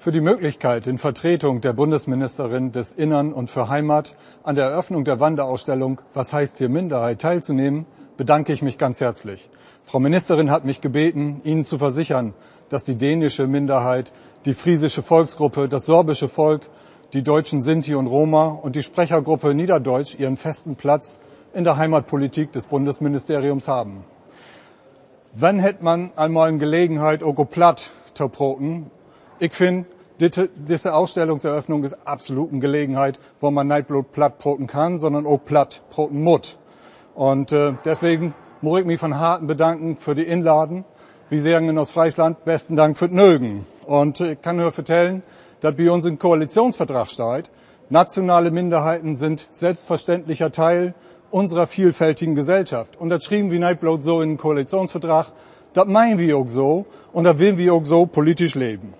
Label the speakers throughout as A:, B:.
A: für die Möglichkeit, in Vertretung der Bundesministerin des Innern und für Heimat an der Eröffnung der Wanderausstellung Was heißt hier Minderheit teilzunehmen, bedanke ich mich ganz herzlich. Frau Ministerin hat mich gebeten, Ihnen zu versichern, dass die dänische Minderheit, die friesische Volksgruppe, das sorbische Volk, die deutschen Sinti und Roma und die Sprechergruppe Niederdeutsch ihren festen Platz in der Heimatpolitik des Bundesministeriums haben. Wann hätte man einmal eine Gelegenheit, auch platt zu proten? Ich finde, diese Ausstellungseröffnung ist absolut eine Gelegenheit, wo man nicht bloß platt kann, sondern auch platt proten muss. Und äh, deswegen muss ich mich von Harten bedanken für die Inladen. Wie sagen in Ostfriesland, besten Dank für Nögen. Und ich kann nur vertellen, dass bei uns im Koalitionsvertrag steht, nationale Minderheiten sind selbstverständlicher Teil unserer vielfältigen Gesellschaft. Und das schrieben wir nicht bloß so in den Koalitionsvertrag, das meinen wir auch so und da will wir auch so politisch leben.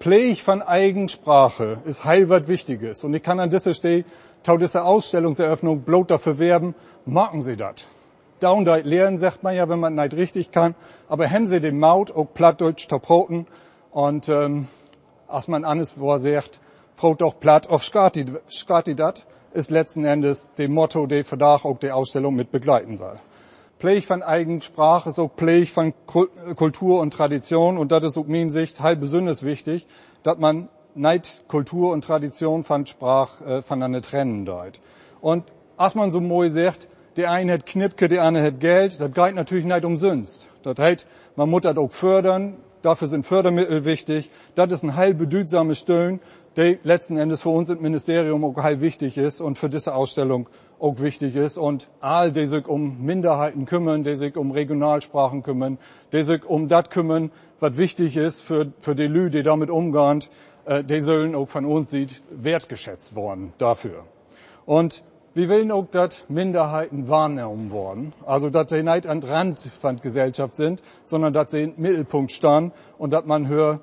A: Pfleg von Eigensprache ist heilwert Wichtiges. Und ich kann an dieser Stelle, tau dieser Ausstellungseröffnung bloß dafür werben, machen Sie das. Downlight lehren, sagt man ja, wenn man nicht richtig kann. Aber haben Sie den Maut auch plattdeutsch taproten. Und ähm, als man alles vorsagt, brot doch platt auf Skati dat, ist letzten Endes dem Motto, der Verdacht auch die Ausstellung mit begleiten soll. Pfleg von Eigensprache, so Pfleg von Kultur und Tradition. Und das ist aus meiner Sicht halb besonders wichtig, dass man nicht Kultur und Tradition von Sprach äh, voneinander trennen dort. Und als man so moi sagt, der eine hat Knipke, der andere hat Geld. Das geht natürlich nicht umsonst. Das heißt, man muss das auch fördern. Dafür sind Fördermittel wichtig. Das ist ein heil bedeutsame Stellen, der letzten Endes für uns im Ministerium auch heil wichtig ist und für diese Ausstellung auch wichtig ist. Und all, die sich um Minderheiten kümmern, die sich um Regionalsprachen kümmern, die sich um das kümmern, was wichtig ist für, für die Lü, die damit umgehen, äh, die sollen auch von uns sieht wertgeschätzt worden dafür. Und wir wollen auch, dass Minderheiten wahrgenommen worden. Also, dass sie nicht an Rand von Gesellschaft sind, sondern dass sie im Mittelpunkt stehen und dass man höher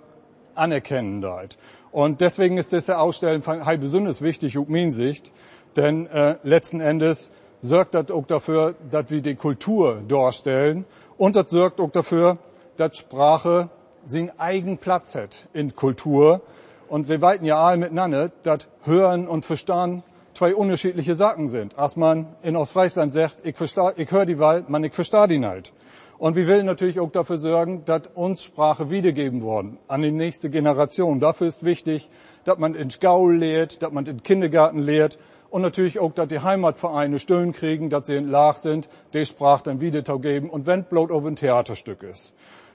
A: anerkennen dort. Und deswegen ist diese Ausstellung von halb besonders wichtig, meiner Sicht. Denn äh, letzten Endes sorgt das auch dafür, dass wir die Kultur darstellen. Und das sorgt auch dafür, dass Sprache seinen eigenen Platz hat in Kultur. Und sie weiten ja alle miteinander, dass Hören und Verstehen zwei unterschiedliche Sachen sind. Als man in Ostfriesland sagt, ich, versteh, ich höre die Wahl, man, ich verstehe die nicht. Und wir wollen natürlich auch dafür sorgen, dass uns Sprache wiedergeben worden an die nächste Generation. Dafür ist wichtig, dass man in Gaul lehrt, dass man in Kindergarten lehrt und natürlich auch, dass die Heimatvereine Stöhnen kriegen, dass sie in Lach sind, die Sprache dann wieder geben und wenn bloß auf ein Theaterstück ist.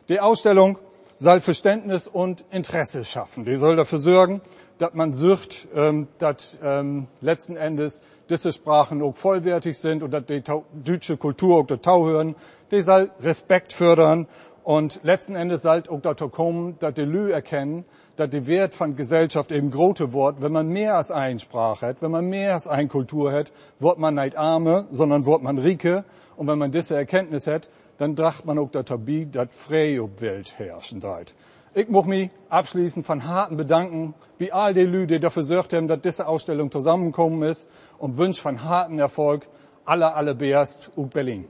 A: Die Ausstellung soll Verständnis und Interesse schaffen. Die soll dafür sorgen, dass man sucht, ähm, dass ähm, letzten Endes diese Sprachen auch vollwertig sind und dass die deutsche Kultur auch dazu hören. Die soll Respekt fördern und letzten Endes soll auch dazu kommen, dass die Lü erkennen, dass der Wert von Gesellschaft eben große Wort, wenn man mehr als eine Sprache hat, wenn man mehr als eine Kultur hat, wird man nicht Arme, sondern wird man Rike. Und wenn man diese Erkenntnis hat, dann dacht man auch dazu bei, dass frei auf Welt herrschen dort. Ich muss mich abschließend von Harten bedanken, wie all die Leute, die dafür sorgt haben, dass diese Ausstellung zusammengekommen ist und wünsche von harten Erfolg aller, aller Beerst und Berlin.